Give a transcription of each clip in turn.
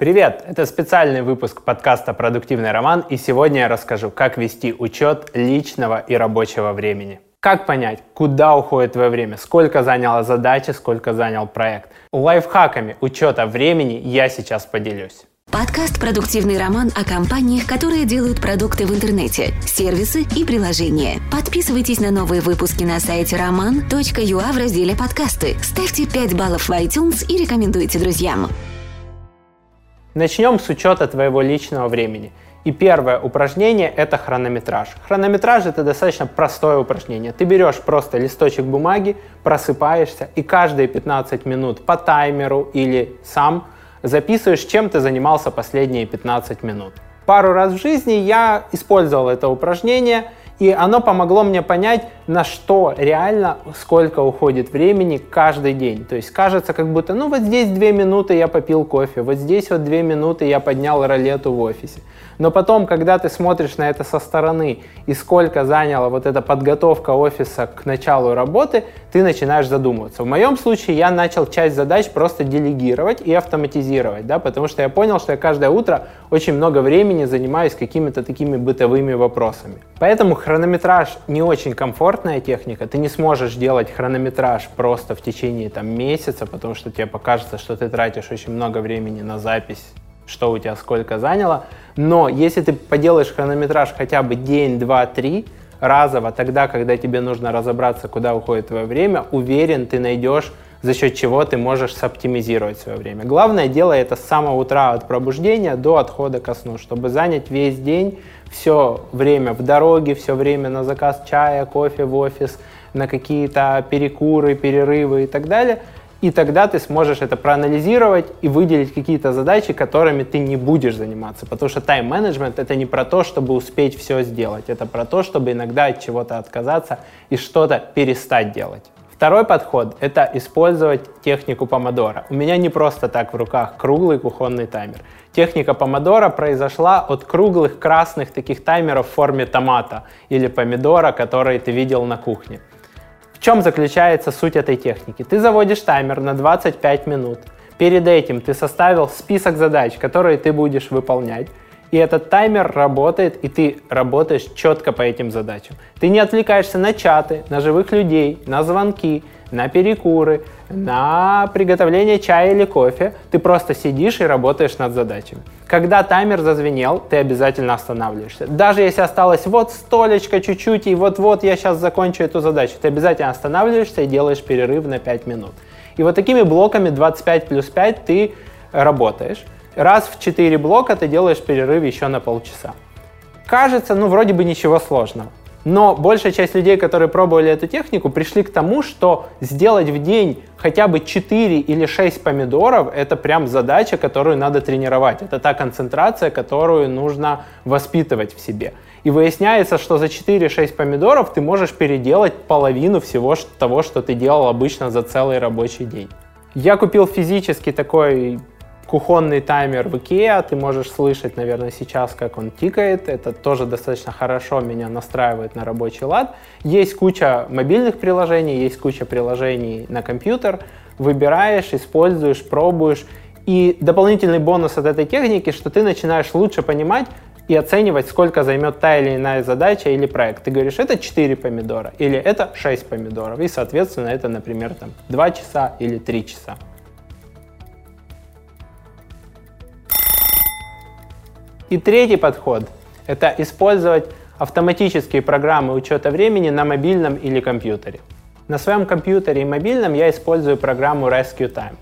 Привет! Это специальный выпуск подкаста «Продуктивный роман», и сегодня я расскажу, как вести учет личного и рабочего времени. Как понять, куда уходит твое время, сколько заняла задача, сколько занял проект. Лайфхаками учета времени я сейчас поделюсь. Подкаст «Продуктивный роман» о компаниях, которые делают продукты в интернете, сервисы и приложения. Подписывайтесь на новые выпуски на сайте roman.ua в разделе «Подкасты». Ставьте 5 баллов в iTunes и рекомендуйте друзьям. Начнем с учета твоего личного времени. И первое упражнение – это хронометраж. Хронометраж – это достаточно простое упражнение. Ты берешь просто листочек бумаги, просыпаешься и каждые 15 минут по таймеру или сам записываешь, чем ты занимался последние 15 минут. Пару раз в жизни я использовал это упражнение – и оно помогло мне понять, на что реально, сколько уходит времени каждый день. То есть кажется, как будто, ну вот здесь две минуты я попил кофе, вот здесь вот две минуты я поднял ролету в офисе. Но потом, когда ты смотришь на это со стороны и сколько заняла вот эта подготовка офиса к началу работы, ты начинаешь задумываться. В моем случае я начал часть задач просто делегировать и автоматизировать, да, потому что я понял, что я каждое утро очень много времени занимаюсь какими-то такими бытовыми вопросами. Поэтому хронометраж не очень комфортная техника. Ты не сможешь делать хронометраж просто в течение там, месяца, потому что тебе покажется, что ты тратишь очень много времени на запись что у тебя сколько заняло. Но если ты поделаешь хронометраж хотя бы день, два, три разово, тогда, когда тебе нужно разобраться, куда уходит твое время, уверен, ты найдешь за счет чего ты можешь соптимизировать свое время. Главное дело это с самого утра от пробуждения до отхода ко сну, чтобы занять весь день, все время в дороге, все время на заказ чая, кофе в офис, на какие-то перекуры, перерывы и так далее – и тогда ты сможешь это проанализировать и выделить какие-то задачи, которыми ты не будешь заниматься. Потому что тайм-менеджмент — это не про то, чтобы успеть все сделать. Это про то, чтобы иногда от чего-то отказаться и что-то перестать делать. Второй подход — это использовать технику помодора. У меня не просто так в руках круглый кухонный таймер. Техника помодора произошла от круглых красных таких таймеров в форме томата или помидора, которые ты видел на кухне. В чем заключается суть этой техники? Ты заводишь таймер на 25 минут. Перед этим ты составил список задач, которые ты будешь выполнять. И этот таймер работает, и ты работаешь четко по этим задачам. Ты не отвлекаешься на чаты, на живых людей, на звонки, на перекуры, на приготовление чая или кофе. Ты просто сидишь и работаешь над задачами. Когда таймер зазвенел, ты обязательно останавливаешься. Даже если осталось вот столечко чуть-чуть, и вот-вот я сейчас закончу эту задачу, ты обязательно останавливаешься и делаешь перерыв на 5 минут. И вот такими блоками 25 плюс 5 ты работаешь. Раз в 4 блока ты делаешь перерыв еще на полчаса. Кажется, ну вроде бы ничего сложного. Но большая часть людей, которые пробовали эту технику, пришли к тому, что сделать в день хотя бы 4 или 6 помидоров – это прям задача, которую надо тренировать. Это та концентрация, которую нужно воспитывать в себе. И выясняется, что за 4-6 помидоров ты можешь переделать половину всего того, что ты делал обычно за целый рабочий день. Я купил физически такой кухонный таймер в IKEA, ты можешь слышать, наверное, сейчас, как он тикает. Это тоже достаточно хорошо меня настраивает на рабочий лад. Есть куча мобильных приложений, есть куча приложений на компьютер. Выбираешь, используешь, пробуешь. И дополнительный бонус от этой техники, что ты начинаешь лучше понимать и оценивать, сколько займет та или иная задача или проект. Ты говоришь, это 4 помидора или это 6 помидоров. И, соответственно, это, например, там, 2 часа или 3 часа. И третий подход – это использовать автоматические программы учета времени на мобильном или компьютере. На своем компьютере и мобильном я использую программу Rescue Time.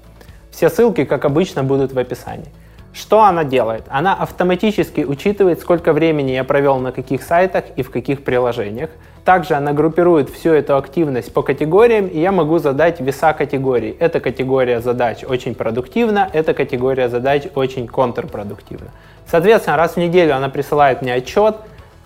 Все ссылки, как обычно, будут в описании. Что она делает? Она автоматически учитывает, сколько времени я провел на каких сайтах и в каких приложениях. Также она группирует всю эту активность по категориям, и я могу задать веса категорий. Эта категория задач очень продуктивна, эта категория задач очень контрпродуктивна. Соответственно, раз в неделю она присылает мне отчет,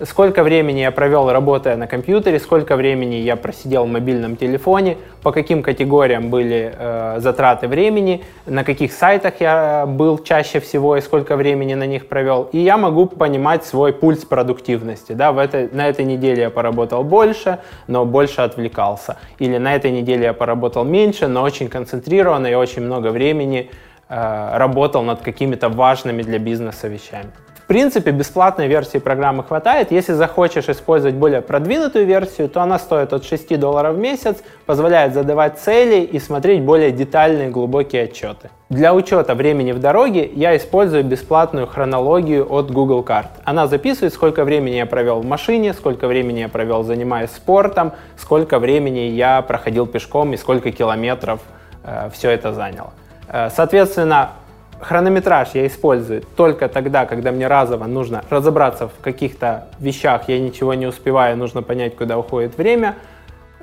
сколько времени я провел, работая на компьютере, сколько времени я просидел в мобильном телефоне, по каким категориям были э, затраты времени, на каких сайтах я был чаще всего и сколько времени на них провел. И я могу понимать свой пульс продуктивности. Да? В этой, на этой неделе я поработал больше, но больше отвлекался. Или на этой неделе я поработал меньше, но очень концентрированно и очень много времени работал над какими-то важными для бизнеса вещами. В принципе, бесплатной версии программы хватает. Если захочешь использовать более продвинутую версию, то она стоит от 6 долларов в месяц, позволяет задавать цели и смотреть более детальные глубокие отчеты. Для учета времени в дороге я использую бесплатную хронологию от Google Card. Она записывает, сколько времени я провел в машине, сколько времени я провел занимаясь спортом, сколько времени я проходил пешком и сколько километров э, все это заняло. Э, соответственно, хронометраж я использую только тогда, когда мне разово нужно разобраться в каких-то вещах, я ничего не успеваю, нужно понять, куда уходит время.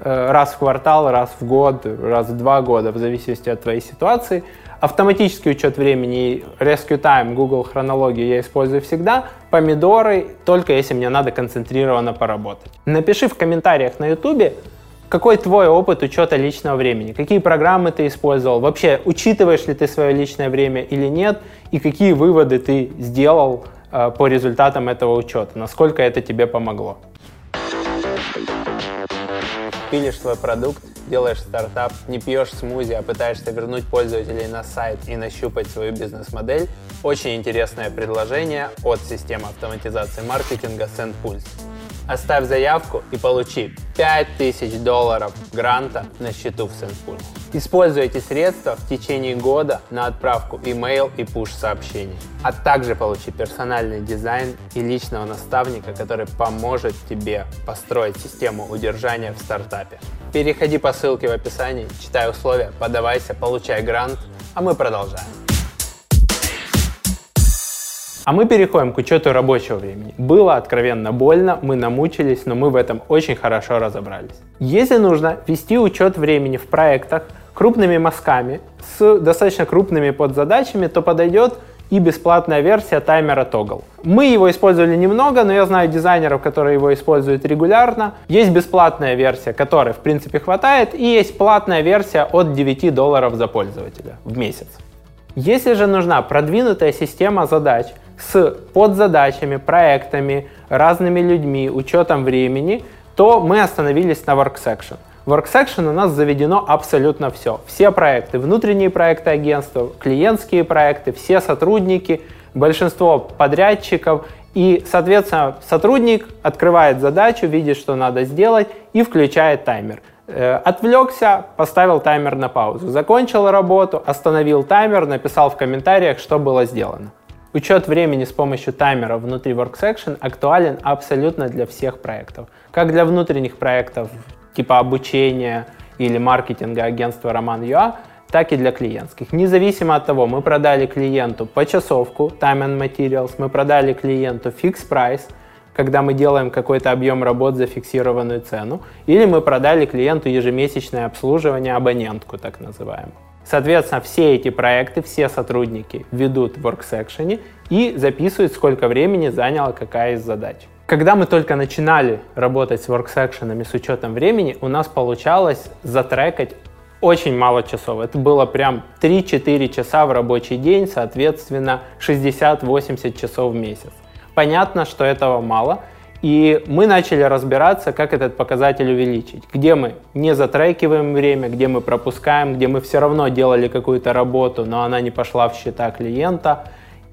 Э, раз в квартал, раз в год, раз в два года, в зависимости от твоей ситуации. Автоматический учет времени, Rescue Time, Google хронологию я использую всегда. Помидоры только если мне надо концентрированно поработать. Напиши в комментариях на YouTube, какой твой опыт учета личного времени? Какие программы ты использовал? Вообще, учитываешь ли ты свое личное время или нет? И какие выводы ты сделал э, по результатам этого учета? Насколько это тебе помогло? Пилишь свой продукт, делаешь стартап, не пьешь смузи, а пытаешься вернуть пользователей на сайт и нащупать свою бизнес-модель. Очень интересное предложение от системы автоматизации маркетинга SendPulse. Оставь заявку и получи 5000 долларов гранта на счету в SendPulse. Используй эти средства в течение года на отправку email и push сообщений. А также получи персональный дизайн и личного наставника, который поможет тебе построить систему удержания в стартапе. Переходи по ссылке в описании, читай условия, подавайся, получай грант, а мы продолжаем. А мы переходим к учету рабочего времени. Было откровенно больно, мы намучились, но мы в этом очень хорошо разобрались. Если нужно вести учет времени в проектах крупными мазками с достаточно крупными подзадачами, то подойдет и бесплатная версия таймера Toggle. Мы его использовали немного, но я знаю дизайнеров, которые его используют регулярно. Есть бесплатная версия, которой в принципе хватает, и есть платная версия от 9 долларов за пользователя в месяц. Если же нужна продвинутая система задач, с подзадачами, проектами, разными людьми, учетом времени, то мы остановились на WorkSection. В WorkSection у нас заведено абсолютно все. Все проекты, внутренние проекты агентства, клиентские проекты, все сотрудники, большинство подрядчиков. И, соответственно, сотрудник открывает задачу, видит, что надо сделать и включает таймер. Э, отвлекся, поставил таймер на паузу. Закончил работу, остановил таймер, написал в комментариях, что было сделано. Учет времени с помощью таймера внутри WorkSection актуален абсолютно для всех проектов. Как для внутренних проектов типа обучения или маркетинга агентства Роман.ua, так и для клиентских. Независимо от того, мы продали клиенту почасовку, time and materials, мы продали клиенту fixed price, когда мы делаем какой-то объем работ за фиксированную цену, или мы продали клиенту ежемесячное обслуживание, абонентку так называемую. Соответственно, все эти проекты, все сотрудники ведут в WorkSection и записывают, сколько времени заняла какая из задач. Когда мы только начинали работать с WorkSection с учетом времени, у нас получалось затрекать очень мало часов. Это было прям 3-4 часа в рабочий день, соответственно 60-80 часов в месяц. Понятно, что этого мало, и мы начали разбираться, как этот показатель увеличить. Где мы не затрекиваем время, где мы пропускаем, где мы все равно делали какую-то работу, но она не пошла в счета клиента.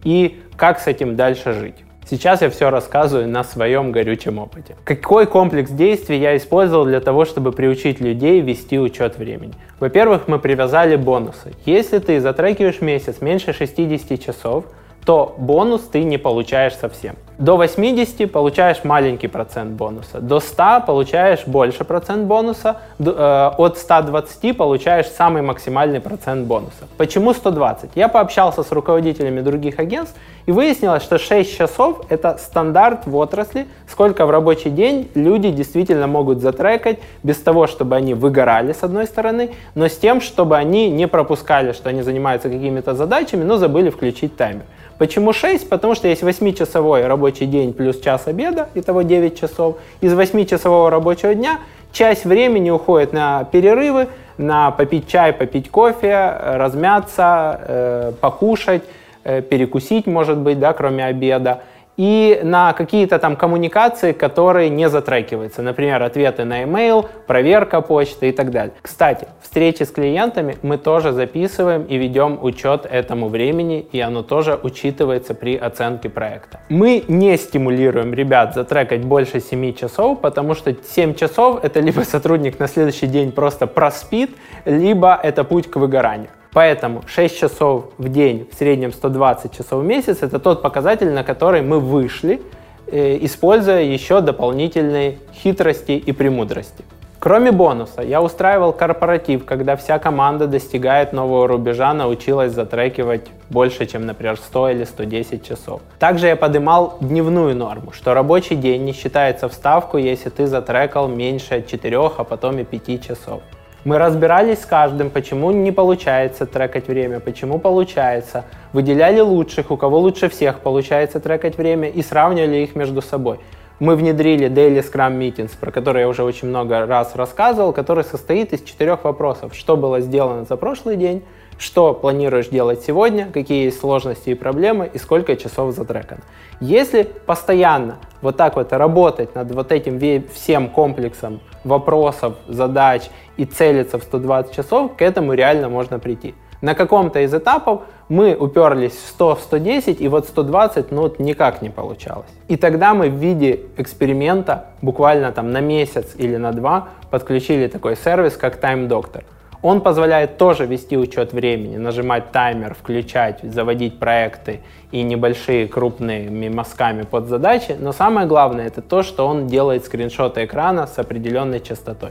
И как с этим дальше жить. Сейчас я все рассказываю на своем горючем опыте. Какой комплекс действий я использовал для того, чтобы приучить людей вести учет времени? Во-первых, мы привязали бонусы. Если ты затрекиваешь месяц меньше 60 часов, то бонус ты не получаешь совсем. До 80 получаешь маленький процент бонуса, до 100 получаешь больше процент бонуса, э, от 120 получаешь самый максимальный процент бонуса. Почему 120? Я пообщался с руководителями других агентств и выяснилось, что 6 часов это стандарт в отрасли, сколько в рабочий день люди действительно могут затрекать без того, чтобы они выгорали с одной стороны, но с тем, чтобы они не пропускали, что они занимаются какими-то задачами, но забыли включить таймер. Почему 6? Потому что есть 8-часовой рабочий день плюс час обеда, итого 9 часов. Из 8-часового рабочего дня часть времени уходит на перерывы, на попить чай, попить кофе, размяться, э, покушать, э, перекусить, может быть, да, кроме обеда. И на какие-то там коммуникации, которые не затрекиваются. Например, ответы на email, проверка почты и так далее. Кстати, встречи с клиентами мы тоже записываем и ведем учет этому времени, и оно тоже учитывается при оценке проекта. Мы не стимулируем ребят затрекать больше 7 часов, потому что 7 часов это либо сотрудник на следующий день просто проспит, либо это путь к выгоранию. Поэтому 6 часов в день, в среднем 120 часов в месяц, это тот показатель, на который мы вышли, э, используя еще дополнительные хитрости и премудрости. Кроме бонуса, я устраивал корпоратив, когда вся команда достигает нового рубежа, научилась затрекивать больше, чем, например, 100 или 110 часов. Также я поднимал дневную норму, что рабочий день не считается в ставку, если ты затрекал меньше 4, а потом и 5 часов. Мы разбирались с каждым, почему не получается трекать время, почему получается. Выделяли лучших, у кого лучше всех получается трекать время и сравнивали их между собой. Мы внедрили Daily Scrum Meetings, про который я уже очень много раз рассказывал, который состоит из четырех вопросов. Что было сделано за прошлый день, что планируешь делать сегодня, какие есть сложности и проблемы и сколько часов затрекано. Если постоянно вот так вот работать над вот этим всем комплексом вопросов, задач и целиться в 120 часов, к этому реально можно прийти. На каком-то из этапов мы уперлись в 100-110, и вот 120 ну, никак не получалось. И тогда мы в виде эксперимента буквально там на месяц или на два подключили такой сервис, как Time Doctor – он позволяет тоже вести учет времени, нажимать таймер, включать, заводить проекты и небольшие крупными мазками под задачи. Но самое главное это то, что он делает скриншоты экрана с определенной частотой.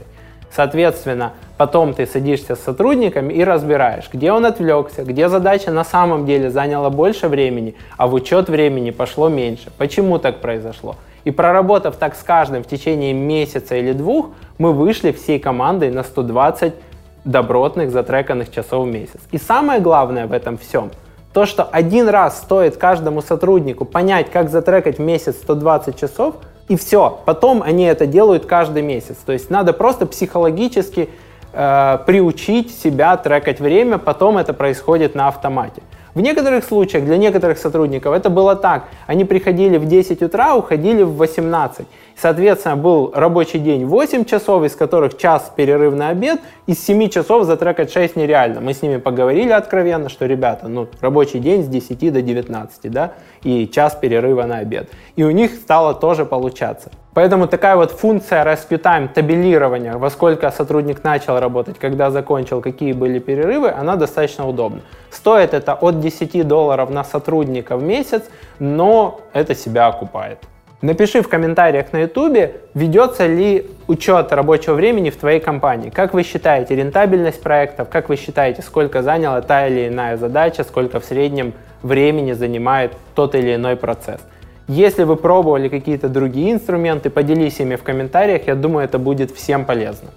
Соответственно, потом ты садишься с сотрудниками и разбираешь, где он отвлекся, где задача на самом деле заняла больше времени, а в учет времени пошло меньше. Почему так произошло? И проработав так с каждым в течение месяца или двух, мы вышли всей командой на 120 добротных затреканных часов в месяц. И самое главное в этом всем, то, что один раз стоит каждому сотруднику понять, как затрекать в месяц 120 часов, и все. Потом они это делают каждый месяц. То есть надо просто психологически э, приучить себя трекать время, потом это происходит на автомате. В некоторых случаях для некоторых сотрудников это было так. Они приходили в 10 утра, уходили в 18. Соответственно, был рабочий день 8 часов, из которых час перерыв на обед, из 7 часов затрекать 6 нереально. Мы с ними поговорили откровенно, что, ребята, ну, рабочий день с 10 до 19, да, и час перерыва на обед. И у них стало тоже получаться. Поэтому такая вот функция rescue time, табелирования, во сколько сотрудник начал работать, когда закончил, какие были перерывы, она достаточно удобна. Стоит это от 10 долларов на сотрудника в месяц, но это себя окупает. Напиши в комментариях на YouTube, ведется ли учет рабочего времени в твоей компании. Как вы считаете рентабельность проектов, как вы считаете, сколько заняла та или иная задача, сколько в среднем времени занимает тот или иной процесс. Если вы пробовали какие-то другие инструменты, поделись ими в комментариях, я думаю, это будет всем полезно.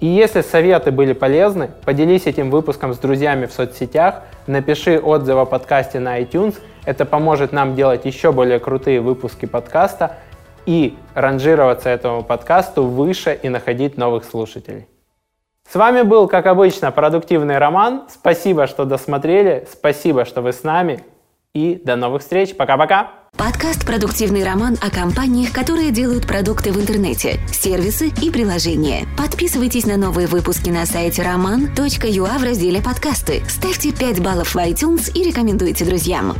И если советы были полезны, поделись этим выпуском с друзьями в соцсетях, напиши отзыв о подкасте на iTunes. Это поможет нам делать еще более крутые выпуски подкаста и ранжироваться этому подкасту выше и находить новых слушателей. С вами был, как обычно, продуктивный Роман. Спасибо, что досмотрели. Спасибо, что вы с нами. И до новых встреч. Пока-пока. Подкаст «Продуктивный роман» о компаниях, которые делают продукты в интернете, сервисы и приложения. Подписывайтесь на новые выпуски на сайте roman.ua в разделе «Подкасты». Ставьте 5 баллов в iTunes и рекомендуйте друзьям.